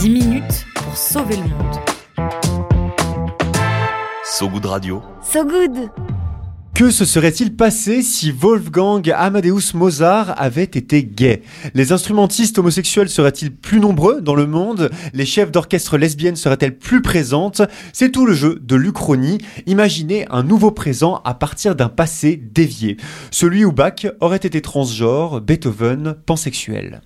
10 minutes pour sauver le monde. So Good Radio. So good Que se serait-il passé si Wolfgang Amadeus Mozart avait été gay? Les instrumentistes homosexuels seraient-ils plus nombreux dans le monde? Les chefs d'orchestre lesbiennes seraient-elles plus présentes? C'est tout le jeu de l'Uchronie. Imaginez un nouveau présent à partir d'un passé dévié. Celui où Bach aurait été transgenre, Beethoven pansexuel.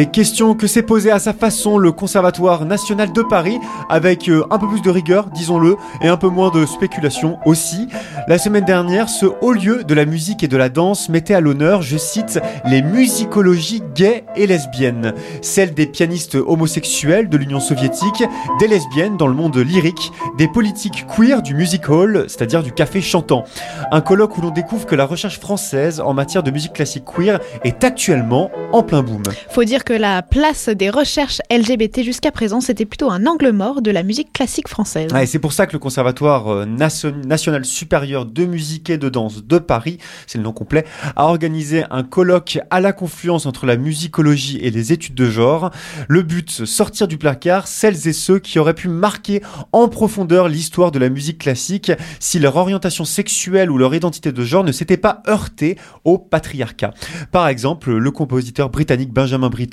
Des questions que s'est posées à sa façon le Conservatoire national de Paris, avec euh, un peu plus de rigueur, disons-le, et un peu moins de spéculation aussi. La semaine dernière, ce haut lieu de la musique et de la danse mettait à l'honneur, je cite, les musicologies gays et lesbiennes, celles des pianistes homosexuels de l'Union soviétique, des lesbiennes dans le monde lyrique, des politiques queer du music hall, c'est-à-dire du café chantant. Un colloque où l'on découvre que la recherche française en matière de musique classique queer est actuellement en plein boom. Faut dire que la place des recherches LGBT jusqu'à présent, c'était plutôt un angle mort de la musique classique française. Ouais, et c'est pour ça que le Conservatoire euh, nation- national supérieur de musique et de danse de Paris, c'est le nom complet, a organisé un colloque à la confluence entre la musicologie et les études de genre. Le but, sortir du placard celles et ceux qui auraient pu marquer en profondeur l'histoire de la musique classique si leur orientation sexuelle ou leur identité de genre ne s'était pas heurtée au patriarcat. Par exemple, le compositeur britannique Benjamin Britten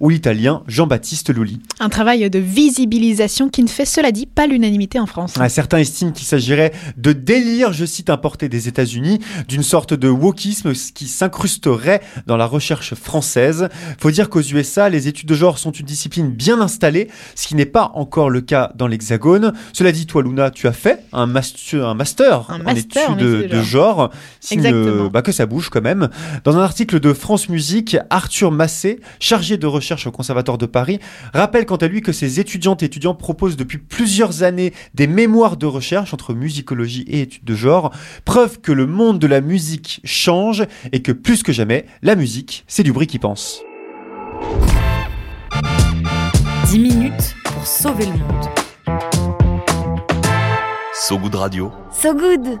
ou l'italien Jean-Baptiste Lully. Un travail de visibilisation qui ne fait, cela dit, pas l'unanimité en France. Ah, Certains estiment qu'il s'agirait de délire, je cite, importé des États-Unis, d'une sorte de wokisme qui s'incrusterait dans la recherche française. Faut dire qu'aux USA, les études de genre sont une discipline bien installée, ce qui n'est pas encore le cas dans l'Hexagone. Cela dit, toi, Luna, tu as fait un, master Un en master en études de, genre, signe Exactement. bah, que ça bouge quand même. Dans un article de France Musique, Arthur Massé, chargé de recherche au Conservatoire de Paris, rappelle quant à lui que ses étudiantes et étudiants proposent depuis plusieurs années des mémoires de recherche entre musicologie et études de genre, preuve que le monde de la musique change et que plus que jamais, la musique, c'est du bruit qui pense. 10 minutes pour sauver le monde. So Good Radio. So good